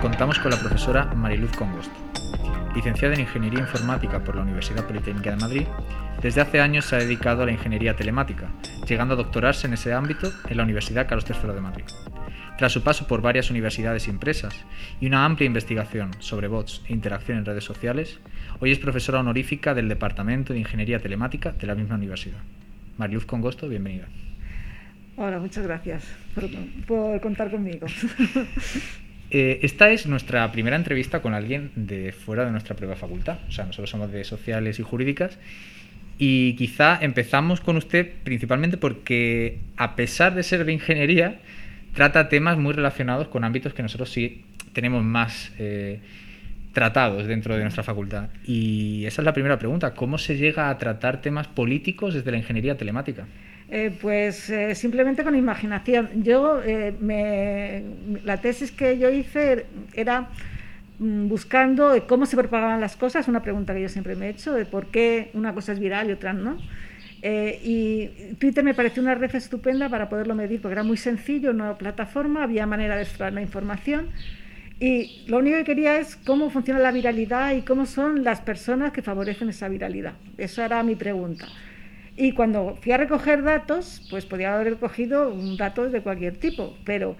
contamos con la profesora Mariluz Congosto. Licenciada en Ingeniería Informática por la Universidad Politécnica de Madrid, desde hace años se ha dedicado a la ingeniería telemática, llegando a doctorarse en ese ámbito en la Universidad Carlos III de Madrid. Tras su paso por varias universidades y empresas y una amplia investigación sobre bots e interacción en redes sociales, hoy es profesora honorífica del Departamento de Ingeniería Telemática de la misma universidad. Mariluz Congosto, bienvenida. Hola, muchas gracias por, contar conmigo. Eh, esta es nuestra primera entrevista con alguien de fuera de nuestra prueba facultad. O sea, nosotros somos de sociales y jurídicas. Y quizá empezamos con usted principalmente porque, a pesar de ser de ingeniería, trata temas muy relacionados con ámbitos que nosotros sí tenemos más eh, tratados dentro de nuestra facultad. Y esa es la primera pregunta. ¿Cómo se llega a tratar temas políticos desde la ingeniería telemática? Eh, pues eh, simplemente con imaginación. Yo, eh, la tesis que yo hice era mm, buscando cómo se propagaban las cosas, una pregunta que yo siempre me he hecho, de por qué una cosa es viral y otra no. y Twitter me pareció una red estupenda para poderlo medir, porque era muy sencillo, una plataforma, había manera de extraer la información. Y lo único que quería es cómo funciona la viralidad y cómo son las personas que favorecen esa viralidad. Esa era mi pregunta. Y cuando fui a recoger datos, pues podía haber recogido datos de cualquier tipo, pero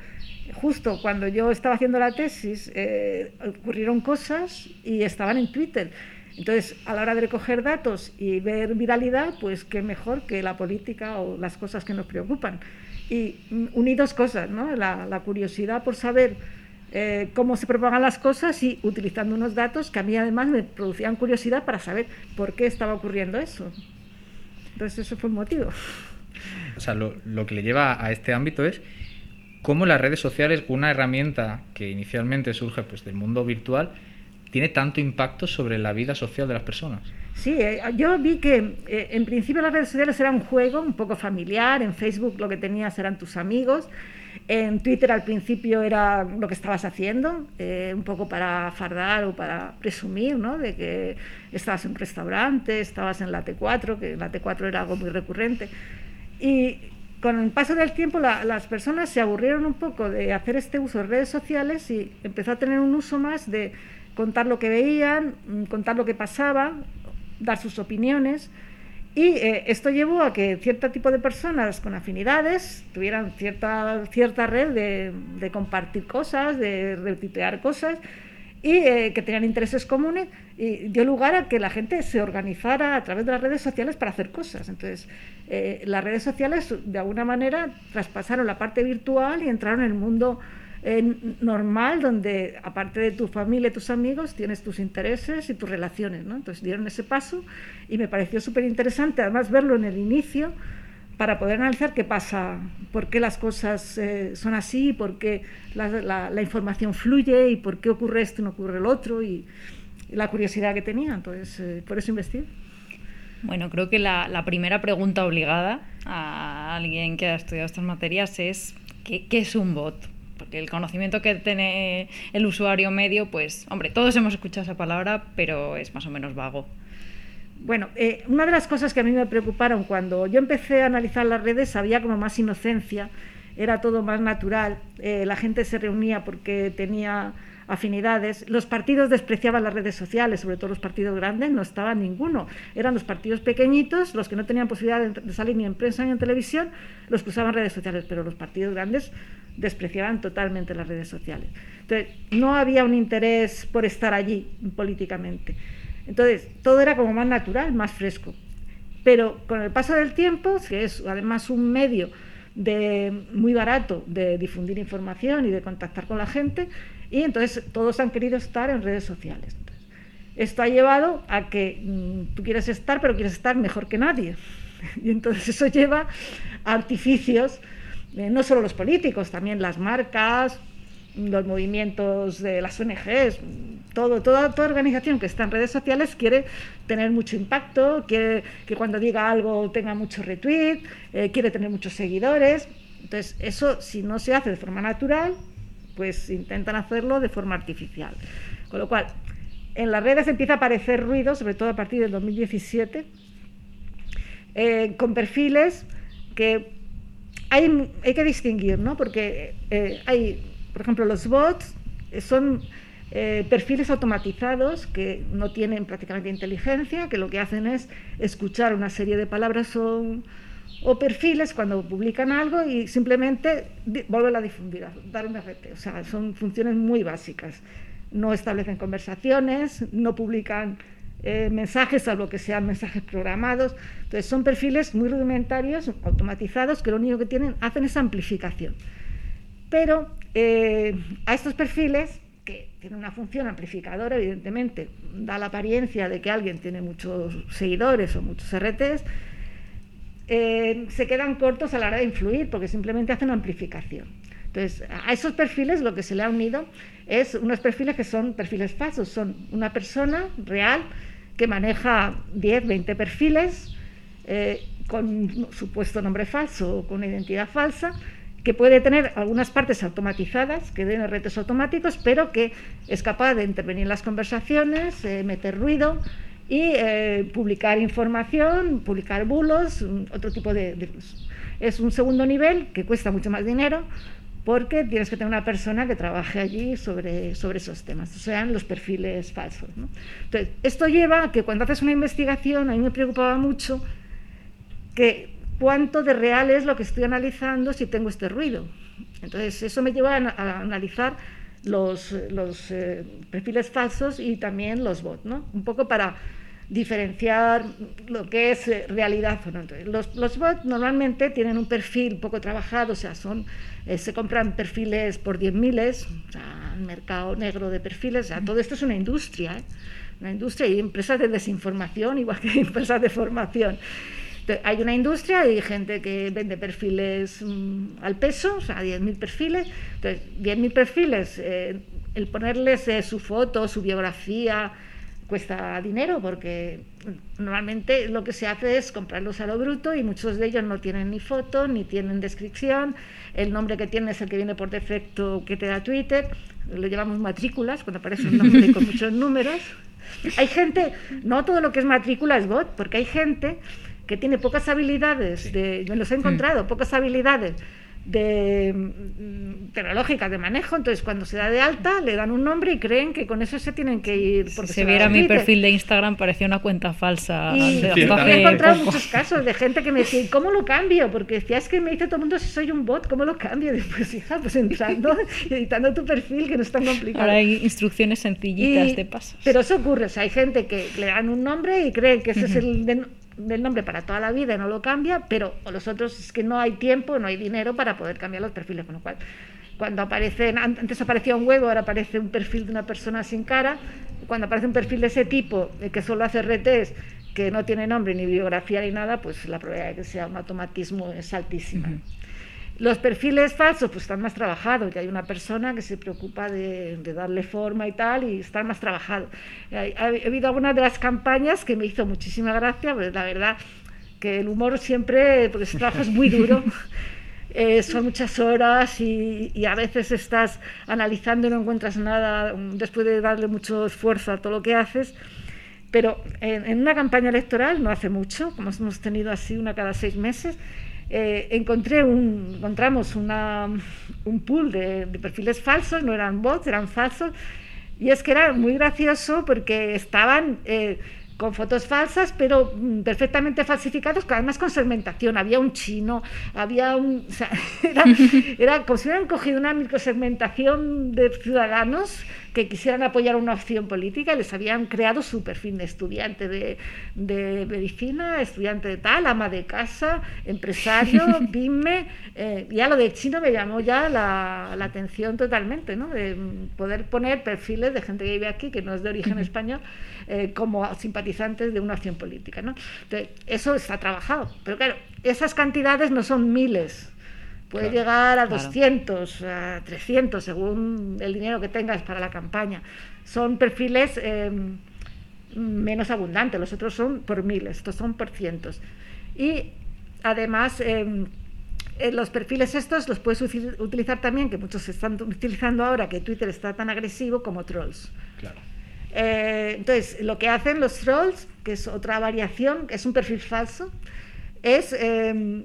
justo cuando yo estaba haciendo la tesis eh, ocurrieron cosas y estaban en Twitter. Entonces, a la hora de recoger datos y ver viralidad, pues qué mejor que la política o las cosas que nos preocupan. Y unidos cosas, ¿no? La, curiosidad por saber eh, cómo se propagan las cosas y utilizando unos datos que a mí además me producían curiosidad para saber por qué estaba ocurriendo eso. Entonces eso fue un motivo. O sea, lo, que le lleva a este ámbito es cómo las redes sociales, una herramienta que inicialmente surge pues, del mundo virtual, tiene tanto impacto sobre la vida social de las personas. Sí, eh, yo vi que eh, en principio las redes sociales eran un juego un poco familiar, en Facebook lo que tenías eran tus amigos, en Twitter al principio era lo que estabas haciendo, eh, un poco para fardar o para presumir, ¿no? De que estabas en un restaurante, estabas en la T4, que la T4 era algo muy recurrente. Y con el paso del tiempo las personas se aburrieron un poco de hacer este uso de redes sociales y empezó a tener un uso más de contar lo que veían, mm, contar lo que pasaba, dar sus opiniones. Y eh, esto llevó a que cierto tipo de personas con afinidades tuvieran cierta, cierta red de, compartir cosas, de retuitear cosas y eh, que tenían intereses comunes y dio lugar a que la gente se organizara a través de las redes sociales para hacer cosas. Entonces, eh, las redes sociales de alguna manera traspasaron la parte virtual y entraron en el mundo normal donde aparte de tu familia y tus amigos tienes tus intereses y tus relaciones. ¿no? Entonces dieron ese paso y me pareció súper interesante además verlo en el inicio para poder analizar qué pasa, por qué las cosas eh, son así, por qué la, información fluye y por qué ocurre esto y no ocurre el otro y, la curiosidad que tenía. Entonces, eh, por eso investigué. Bueno, creo que la, la, primera pregunta obligada a alguien que ha estudiado estas materias es ¿qué, qué es un bot? El conocimiento que tiene el usuario medio, pues, hombre, todos hemos escuchado esa palabra, pero es más o menos vago. Bueno, eh, una de las cosas que a mí me preocuparon cuando yo empecé a analizar las redes, había como más inocencia, era todo más natural, eh, la gente se reunía porque tenía afinidades. Los partidos despreciaban las redes sociales, sobre todo los partidos grandes, no estaba ninguno. Eran los partidos pequeñitos, los que no tenían posibilidad de salir ni en prensa ni en televisión, los que usaban redes sociales, pero los partidos grandes despreciaban totalmente las redes sociales. Entonces, no había un interés por estar allí políticamente. Entonces, todo era como más natural, más fresco. Pero con el paso del tiempo, que es además un medio de, muy barato de difundir información y de contactar con la gente, y entonces todos han querido estar en redes sociales. esto ha llevado a que mm, tú quieres estar, pero quieres estar mejor que nadie. Y entonces eso lleva a artificios eh, no solo los políticos, también las marcas, los movimientos de las ONGs, todo, toda, toda organización que está en redes sociales quiere tener mucho impacto, quiere que cuando diga algo tenga mucho retweet, eh, quiere tener muchos seguidores. Entonces, eso si no se hace de forma natural, pues intentan hacerlo de forma artificial. Con lo cual, en las redes empieza a aparecer ruido, sobre todo a partir del 2017, eh, con perfiles que hay, hay que distinguir, ¿no? Porque eh, hay, por ejemplo, los bots son eh, perfiles automatizados que no tienen prácticamente inteligencia, que lo que hacen es escuchar una serie de palabras o, perfiles cuando publican algo y simplemente vuelven a difundir, dar un RT. O sea, son funciones muy básicas. No establecen conversaciones, no publican eh, mensajes, salvo que sean mensajes programados. Entonces, son perfiles muy rudimentarios, automatizados, que lo único que tienen, hacen es amplificación. Pero eh, a estos perfiles que tiene una función amplificadora, evidentemente, da la apariencia de que alguien tiene muchos seguidores o muchos RTs, eh, se quedan cortos a la hora de influir porque simplemente hacen amplificación. Entonces, a esos perfiles lo que se le ha unido es unos perfiles que son perfiles falsos, son una persona real que maneja 10, 20 perfiles eh, con supuesto nombre falso o con identidad falsa que puede tener algunas partes automatizadas, que den retos automáticos, pero que es capaz de intervenir en las conversaciones, eh, meter ruido y eh, publicar información, publicar bulos, otro tipo de, Es un segundo nivel que cuesta mucho más dinero porque tienes que tener una persona que trabaje allí sobre, sobre esos temas, o sea, los perfiles falsos. Entonces, esto lleva a que cuando haces una investigación, a mí me preocupaba mucho que cuánto de real es lo que estoy analizando si tengo este ruido. Entonces, eso me lleva a, analizar los, los eh, perfiles falsos y también los bots, ¿no? Un poco para diferenciar lo que es eh, realidad o no. los, bots normalmente tienen un perfil poco trabajado, o sea, son, eh, se compran perfiles por 10 miles, o sea, mercado negro de perfiles, o sea, todo esto es una industria, una industria y empresas de desinformación, igual que empresas de formación hay una industria y gente que vende perfiles mm, al peso, o sea, 10.000 perfiles. Entonces, 10.000 perfiles, eh, el ponerles eh, su foto, su biografía, cuesta dinero porque normalmente lo que se hace es comprarlos a lo bruto y muchos de ellos no tienen ni foto, ni tienen descripción. El nombre que tiene es el que viene por defecto que te da Twitter. Lo llevamos matrículas cuando aparece un nombre con muchos números. Hay gente, no todo lo que es matrícula es bot, porque hay gente que tiene pocas habilidades, de, me los he encontrado, pocas habilidades de mm, tecnológicas de manejo, entonces cuando se da de alta le dan un nombre y creen que con eso se tienen que ir. si se, viera mi perfil de Instagram parecía una cuenta falsa. Y, he encontrado muchos casos de gente que me decía, ¿cómo lo cambio? Porque decía, es que me dice todo el mundo si soy un bot, ¿cómo lo cambio? Y pues hija, pues entrando y editando tu perfil que no es tan complicado. Ahora hay instrucciones sencillitas de pasos. Pero eso ocurre, o sea, hay gente que le dan un nombre y creen que ese es el del nombre para toda la vida y no lo cambia, pero los otros es que no hay tiempo, no hay dinero para poder cambiar los perfiles, con lo cual cuando aparecen, antes aparecía un huevo, ahora aparece un perfil de una persona sin cara, cuando aparece un perfil de ese tipo, que solo hace RTs, que no tiene nombre ni biografía ni nada, pues la probabilidad de que sea un automatismo es altísima. Los perfiles falsos pues están más trabajados, ya hay una persona que se preocupa de, darle forma y tal, y están más trabajados. Ha, habido algunas de las campañas que me hizo muchísima gracia, pues la verdad que el humor siempre, porque ese trabajo es muy duro, eh, son muchas horas y, a veces estás analizando y no encuentras nada después de darle mucho esfuerzo a todo lo que haces. Pero en, en una campaña electoral, no hace mucho, como hemos tenido así una cada seis meses, eh, encontré un, encontramos una, un pool de, perfiles falsos, no eran bots, eran falsos, y es que era muy gracioso porque estaban eh, con fotos falsas, pero mm, perfectamente falsificados, además con segmentación. Había un chino, había un. era, era como si hubieran cogido una microsegmentación de ciudadanos que quisieran apoyar una opción política, les habían creado su perfil de estudiante de, medicina, estudiante de tal, ama de casa, empresario, pyme. Eh, ya lo de chino me llamó ya la, atención totalmente, ¿no? De poder poner perfiles de gente que vive aquí, que no es de origen español, eh, como simpatizantes de una opción política, ¿no? Entonces, eso está trabajado. Pero claro, esas cantidades no son miles Puede llegar a 200, a 300, según el dinero que tengas para la campaña. Son perfiles em, menos abundantes, los otros son por miles, estos son por cientos. Y además, em, eh, los perfiles estos los puedes utilizar también, que muchos están utilizando ahora, que Twitter está tan agresivo, como trolls. Eh, entonces, lo que hacen los trolls, que es otra variación, que es un perfil falso, es em,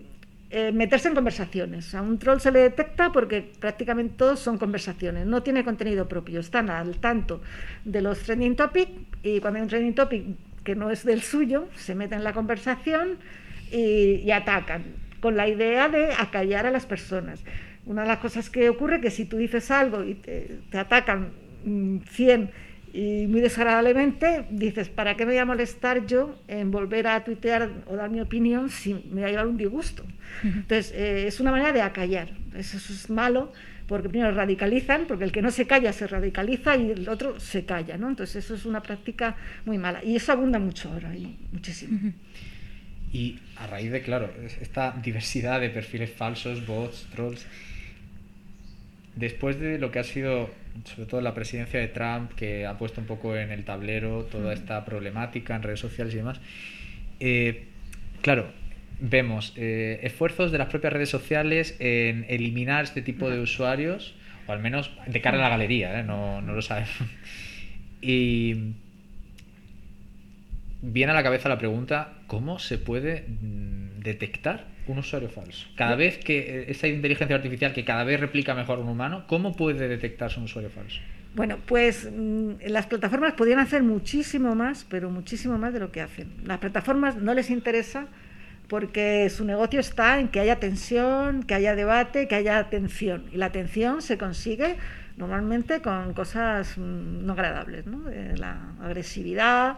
eh, meterse en conversaciones. A un troll se le detecta porque prácticamente todos son conversaciones, no tiene contenido propio, están al tanto de los trending topics y cuando hay un trending topic que no es del suyo, se meten en la conversación y, atacan, con la idea de acallar a las personas. Una de las cosas que ocurre es que si tú dices algo y te, te atacan 100 mm, y muy desagradablemente dices, ¿para qué me voy a molestar yo en volver a tuitear o dar mi opinión si me va a llevar un disgusto? Entonces, eh, es una manera de acallar. Eso, es malo porque primero radicalizan, porque el que no se calla se radicaliza y el otro se calla, ¿no? Entonces, eso es una práctica muy mala. Y eso abunda mucho ahora, y muchísimo. Y a raíz de, claro, esta diversidad de perfiles falsos, bots, trolls, después de lo que ha sido sobre todo la presidencia de Trump, que ha puesto un poco en el tablero toda esta problemática en redes sociales y demás. Eh, claro, vemos eh, esfuerzos de las propias redes sociales en eliminar este tipo de usuarios, o al menos de cara a la galería, ¿eh? no, no lo sabemos. Y viene a la cabeza la pregunta, ¿cómo se puede mm, detectar un usuario falso? Cada vez que eh, esa inteligencia artificial que cada vez replica mejor un humano, ¿cómo puede detectarse un usuario falso? Bueno, pues mm, las plataformas podrían hacer muchísimo más, pero muchísimo más de lo que hacen. Las plataformas no les interesa porque su negocio está en que haya tensión, que haya debate, que haya atención. Y la atención se consigue normalmente con cosas mm, no agradables, ¿no? la agresividad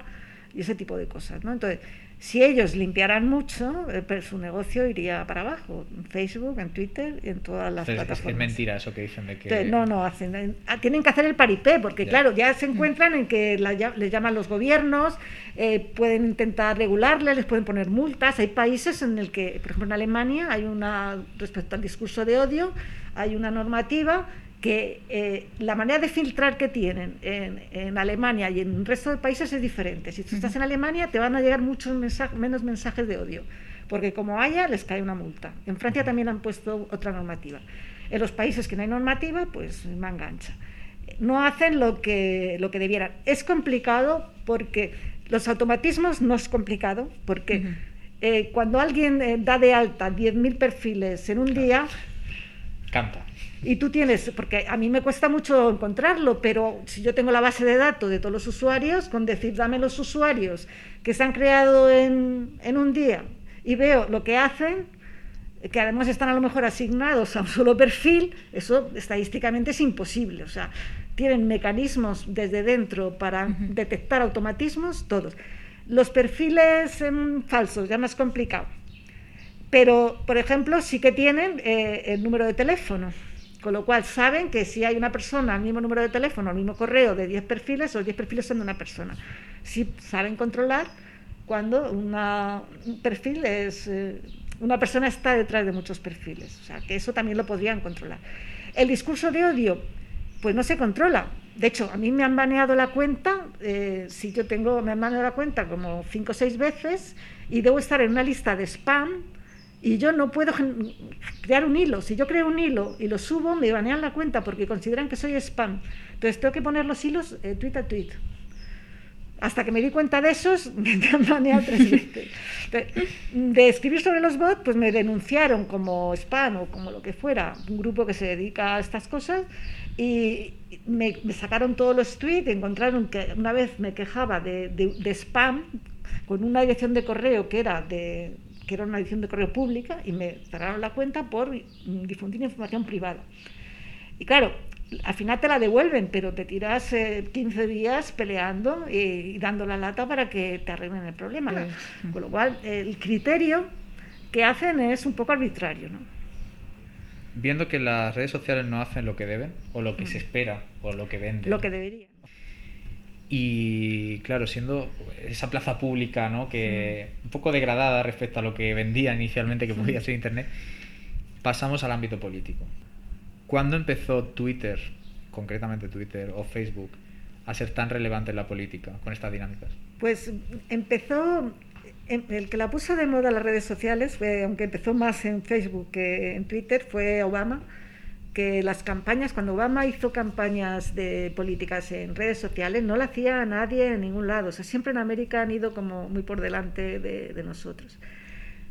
y ese tipo de cosas. ¿no? Entonces, si ellos limpiaran mucho, eh, pues su negocio iría para abajo, en Facebook, en Twitter y en todas las plataformas. Es mentira eso que dicen de que... no, no, hacen, ah, tienen que hacer el paripé, porque claro, ya se encuentran en que les llaman los gobiernos, eh, pueden intentar regularles, les pueden poner multas. Hay países en el que, por ejemplo en Alemania, hay una, respecto al discurso de odio, hay una normativa que eh, la manera de filtrar que tienen en, Alemania y en el resto de países es diferente. Si tú estás en Alemania te van a llegar muchos menos mensajes de odio, porque como haya les cae una multa. En Francia también han puesto otra normativa. En los países que no hay normativa, pues manga ancha. No hacen lo que, lo que debieran. Es complicado porque los automatismos no es complicado, porque eh, cuando alguien eh, da de alta 10.000 perfiles en un día... Canta y tú tienes, porque a mí me cuesta mucho encontrarlo, pero si yo tengo la base de datos de todos los usuarios, con decir, dame los usuarios que se han creado en, en un día y veo lo que hacen, que además están a lo mejor asignados a un solo perfil, eso estadísticamente es imposible. O sea, tienen mecanismos desde dentro para detectar automatismos, todos. Los perfiles falsos, ya más complicado. Pero, por ejemplo, sí que tienen eh, el número de teléfono. Con lo cual saben que si hay una persona, al mismo número de teléfono, al mismo correo de 10 perfiles, los 10 perfiles son de una persona. Sí saben controlar cuando una, un perfil es... Eh, una persona está detrás de muchos perfiles. O sea, que eso también lo podrían controlar. El discurso de odio, pues no se controla. De hecho, a mí me han baneado la cuenta, eh, si yo tengo, me han baneado la cuenta como cinco o seis veces y debo estar en una lista de spam y yo no puedo crear un hilo. Si yo creo un hilo y lo subo, me banean la cuenta porque consideran que soy spam. Entonces tengo que poner los hilos eh, tweet a tweet. Hasta que me di cuenta de esos, me han baneado tres veces. De escribir sobre los bots, pues me denunciaron como spam o como lo que fuera, un grupo que se dedica a estas cosas, y me, sacaron todos los tweets, encontraron que una vez me quejaba de, de spam con una dirección de correo que era de que era una edición de correo pública, y me cerraron la cuenta por difundir información privada. Y claro, al final te la devuelven, pero te tiras 15 eh, días peleando y, dando la lata para que te arreglen el problema. Con lo cual, el criterio que hacen es un poco arbitrario. ¿no? Viendo que las redes sociales no hacen lo que deben, o lo que mm. se espera, o lo que venden. Lo que deberían. Y claro, siendo esa plaza pública, ¿no? que un poco degradada respecto a lo que vendía inicialmente que podía ser Internet, pasamos al ámbito político. ¿Cuándo empezó Twitter, concretamente Twitter o Facebook, a ser tan relevante en la política con estas dinámicas? Pues empezó, em, el que la puso de moda las redes sociales, fue, aunque empezó más en Facebook que en Twitter, fue Obama que las campañas, cuando Obama hizo campañas de políticas en redes sociales, no la hacía nadie en ningún lado. O sea, siempre en América han ido como muy por delante de, nosotros.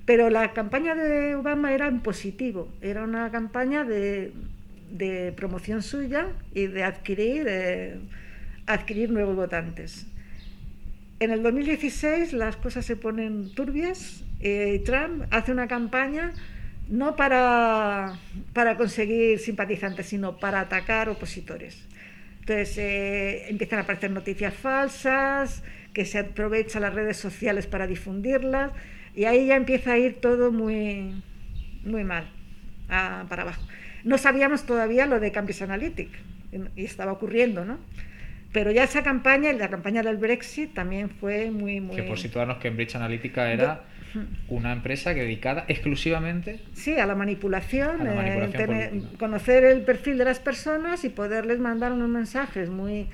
Pero la campaña de Obama era en positivo, era una campaña de, de promoción suya y de adquirir, de adquirir nuevos votantes. En el 2016 las cosas se ponen turbias y Trump hace una campaña no para, para conseguir simpatizantes, sino para atacar opositores. Entonces eh, empiezan a aparecer noticias falsas, que se aprovechan las redes sociales para difundirlas, y ahí ya empieza a ir todo muy, muy mal, para abajo. No sabíamos todavía lo de Cambridge Analytica, y estaba ocurriendo, ¿no? Pero ya esa campaña, la campaña del Brexit, también fue muy, muy... Que por situarnos, Cambridge Analytica era una empresa dedicada exclusivamente sí a la manipulación, eh, conocer el perfil de las personas y poderles mandar unos mensajes muy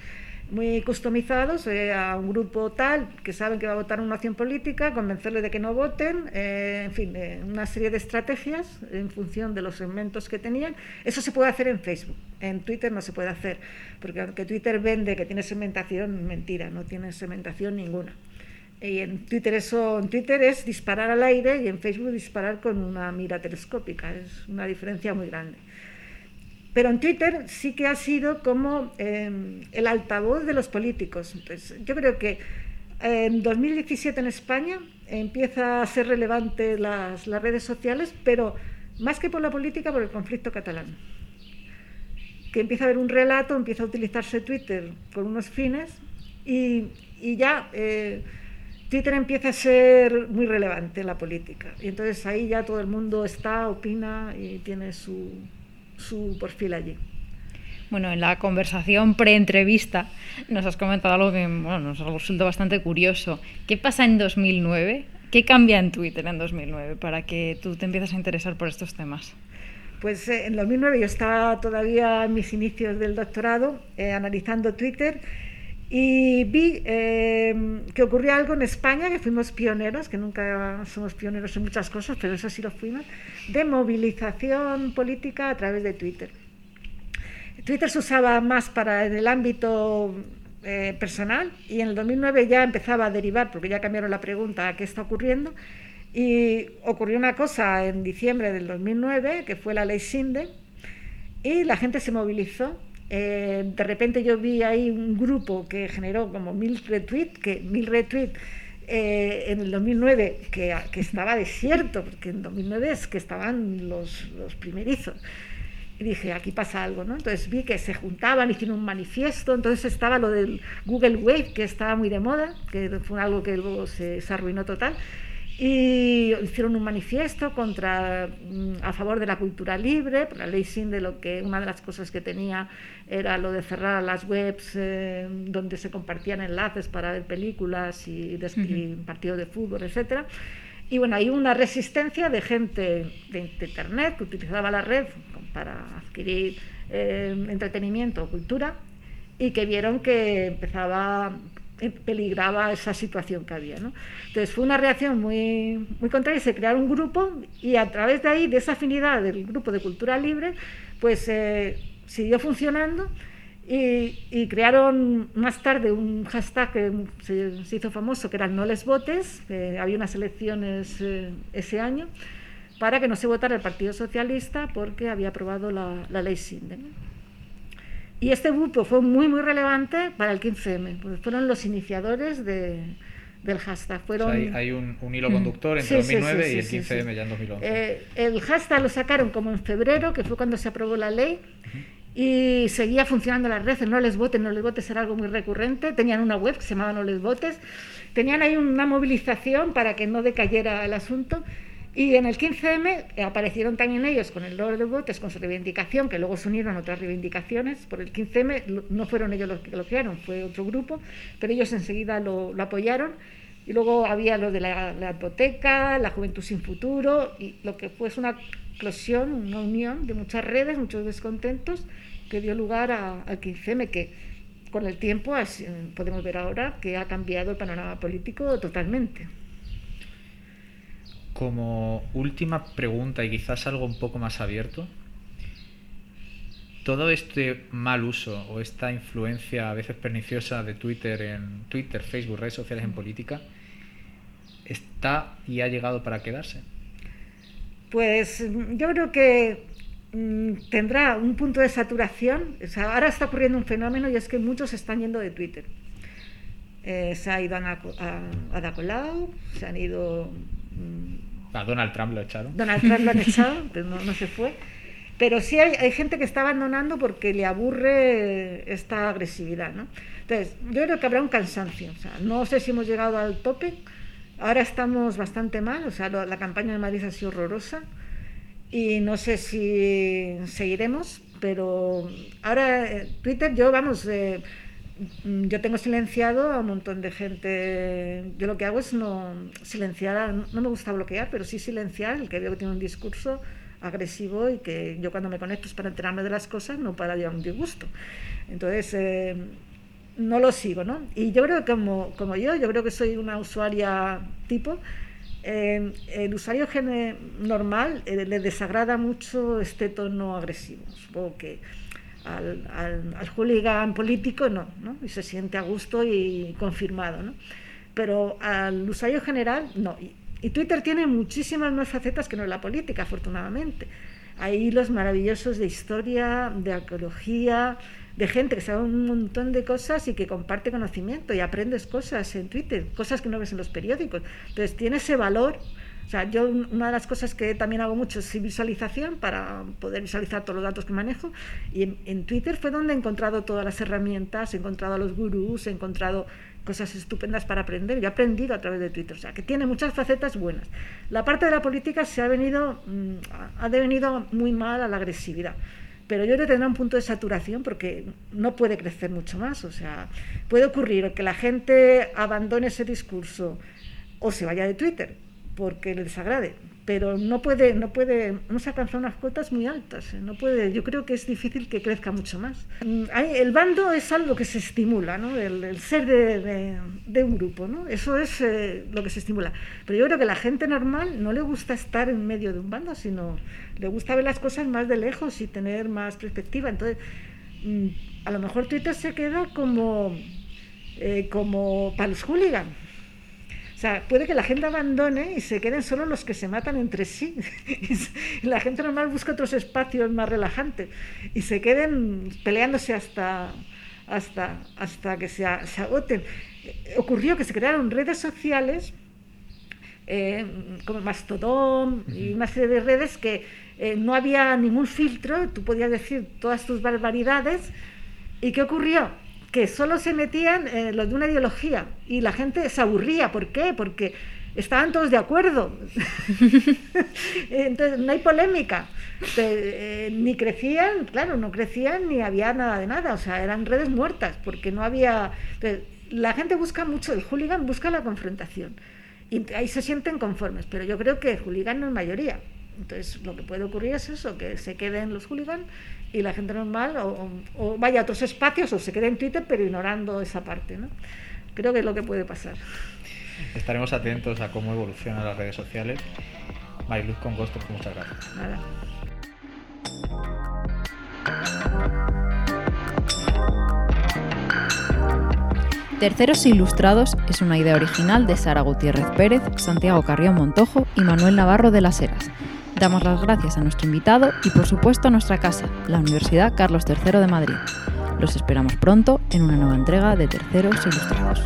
muy customizados eh, a un grupo tal que saben que va a votar una acción política, convencerles de que no voten, eh, en fin, una serie de estrategias en función de los segmentos que tenían. Eso se puede hacer en Facebook, en Twitter no se puede hacer, porque aunque Twitter vende que tiene segmentación, mentira, no tiene segmentación ninguna. Y en Twitter eso, en Twitter es disparar al aire y en Facebook disparar con una mira telescópica. Es una diferencia muy grande. Pero en Twitter sí que ha sido como em, el altavoz de los políticos. Entonces, yo creo que en 2017 en España empieza a ser relevante las, las, redes sociales, pero más que por la política, por el conflicto catalán. Que empieza a haber un relato, empieza a utilizarse Twitter con unos fines y, y ya... Eh, Twitter empieza a ser muy relevante en la política. Y entonces ahí ya todo el mundo está, opina y tiene su, su perfil allí. Bueno, en la conversación pre-entrevista nos has comentado algo que bueno, nos resulta bastante curioso. ¿Qué pasa en 2009? ¿Qué cambia en Twitter en 2009 para que tú te empieces a interesar por estos temas? Pues eh, en 2009 yo estaba todavía en mis inicios del doctorado eh, analizando Twitter y vi eh, que ocurrió algo en España, que fuimos pioneros, que nunca somos pioneros en muchas cosas, pero eso sí lo fuimos, de movilización política a través de Twitter. Twitter se usaba más para en el ámbito eh, personal y en el 2009 ya empezaba a derivar, porque ya cambiaron la pregunta a qué está ocurriendo, y ocurrió una cosa en diciembre del 2009, que fue la ley SINDE, y la gente se movilizó eh, de repente yo vi ahí un grupo que generó como mil retweets, que mil retweets eh, en el 2009 que, que, estaba desierto, porque en 2009 es que estaban los, los primerizos. Y dije, aquí pasa algo, ¿no? Entonces vi que se juntaban, hicieron un manifiesto, entonces estaba lo del Google Wave, que estaba muy de moda, que fue algo que luego se, se arruinó total y hicieron un manifiesto contra mm, a favor de la cultura libre, la ley sin de lo que una de las cosas que tenía era lo de cerrar las webs eh, donde se compartían enlaces para ver películas y, partidos de fútbol, etcétera. Y bueno, hay una resistencia de gente de, internet que utilizaba la red para adquirir eh, entretenimiento o cultura y que vieron que empezaba peligraba esa situación que había. ¿no? Entonces fue una reacción muy, muy contraria, se crearon un grupo y a través de ahí, de esa afinidad del grupo de cultura libre, pues eh, siguió funcionando y, crearon más tarde un hashtag que se, hizo famoso, que era No les votes, había unas elecciones eh, ese año, para que no se votara el Partido Socialista porque había aprobado la, la ley SINDE. Y este grupo fue muy, muy relevante para el 15M, porque fueron los iniciadores de, del hashtag. Fueron... hay, un, hilo conductor entre 2009 y el 15M ya en 2011. Eh, el hashtag lo sacaron como en febrero, que fue cuando se aprobó la ley, y seguía funcionando las redes, no les votes, no les votes era algo muy recurrente. Tenían una web que se llamaba No les votes. Tenían ahí una movilización para que no decayera el asunto. Y en el 15M aparecieron también ellos con el logro de votos, con su reivindicación, que luego se unieron a otras reivindicaciones. Por el 15M no fueron ellos los que lo crearon, fue otro grupo, pero ellos enseguida lo, apoyaron. Y luego había lo de la, la, hipoteca, la juventud sin futuro, y lo que fue una explosión, una unión de muchas redes, muchos descontentos, que dio lugar al 15M, que con el tiempo podemos ver ahora que ha cambiado el panorama político totalmente como última pregunta y quizás algo un poco más abierto, todo este mal uso o esta influencia a veces perniciosa de Twitter en Twitter, Facebook, redes sociales en política, está y ha llegado para quedarse. Pues yo creo que mm, tendrá un punto de saturación. O sea, ahora está ocurriendo un fenómeno y es que muchos están yendo de Twitter. Eh, se ha ido a, Ada Colau, se han ido... Mm, a Donald Trump lo echaron. Donald Trump lo han echado, no, no se fue. Pero sí hay, hay, gente que está abandonando porque le aburre esta agresividad, ¿no? Entonces, yo creo que habrá un cansancio. O sea, no sé si hemos llegado al tope. Ahora estamos bastante mal. O sea, la campaña de Madrid ha sido horrorosa. Y no sé si seguiremos. Pero ahora eh, Twitter, yo, vamos, eh, yo tengo silenciado a un montón de gente. Yo lo que hago es no silenciar, no me gusta bloquear, pero sí silenciar el que veo que tiene un discurso agresivo y que yo cuando me conecto es para enterarme de las cosas, no para llevar un disgusto. Entonces, eh, no lo sigo, ¿no? Y yo creo que como, como yo, yo creo que soy una usuaria tipo, eh, el usuario normal eh, le desagrada mucho este tono agresivo. Supongo que al, al, al, hooligan político no, no, y se siente a gusto y confirmado, ¿no? Pero al usuario general no. Y Twitter tiene muchísimas más facetas que no la política, afortunadamente. Hay hilos maravillosos de historia, de arqueología, de gente que sabe un montón de cosas y que comparte conocimiento y aprendes cosas en Twitter, cosas que no ves en los periódicos. Entonces tiene ese valor. O sea, yo una de las cosas que también hago mucho es visualización para poder visualizar todos los datos que manejo. Y en, en Twitter fue donde he encontrado todas las herramientas, he encontrado a los gurús, he encontrado cosas estupendas para aprender. Yo he aprendido a través de Twitter, o sea, que tiene muchas facetas buenas. La parte de la política se ha venido, mm, ha devenido muy mal a la agresividad. Pero yo creo que tendrá un punto de saturación porque no puede crecer mucho más. O sea, puede ocurrir que la gente abandone ese discurso o se vaya de Twitter porque le desagrade pero no puede, no puede, no se alcanzado unas cotas muy altas, ¿eh? no puede, yo creo que es difícil que crezca mucho más. Mm, el bando es algo que se estimula, ¿no? el, ser de, un grupo, ¿no? eso es eh, lo que se estimula. Pero yo creo que la gente normal no le gusta estar en medio de un bando, sino le gusta ver las cosas más de lejos y tener más perspectiva. Entonces, mm, a lo mejor Twitter se queda como, eh, como para los hooligans o sea, puede que la gente abandone y se queden solo los que se matan entre sí. la gente normal busca otros espacios más relajantes y se queden peleándose hasta, hasta, hasta que se, agoten. Ocurrió que se crearon redes sociales eh, como Mastodon y una serie de redes que eh, no había ningún filtro, tú podías decir todas tus barbaridades. ¿Y qué ocurrió? Que solo se metían eh, los de una ideología y la gente se aburría. ¿Por qué? Porque estaban todos de acuerdo. Entonces, no hay polémica. Eh, ni crecían, claro, no crecían ni había nada de nada. O sea, eran redes muertas porque no había... la gente busca mucho, el hooligan busca la confrontación. Y ahí se sienten conformes, pero yo creo que el hooligan no es mayoría. Entonces, lo que puede ocurrir es eso, que se queden los hooligans y la gente normal o, vaya a otros espacios o se quede en Twitter, pero ignorando esa parte. ¿no? Creo que es lo que puede pasar. Estaremos atentos a cómo evolucionan las redes sociales. Mariluz con gusto, muchas gracias. Nada. Terceros Ilustrados es una idea original de Sara Gutiérrez Pérez, Santiago Carrión Montojo y Manuel Navarro de las Heras Damos las gracias a nuestro invitado y por supuesto a nuestra casa, la Universidad Carlos III de Madrid. Los esperamos pronto en una nueva entrega de Terceros Ilustrados.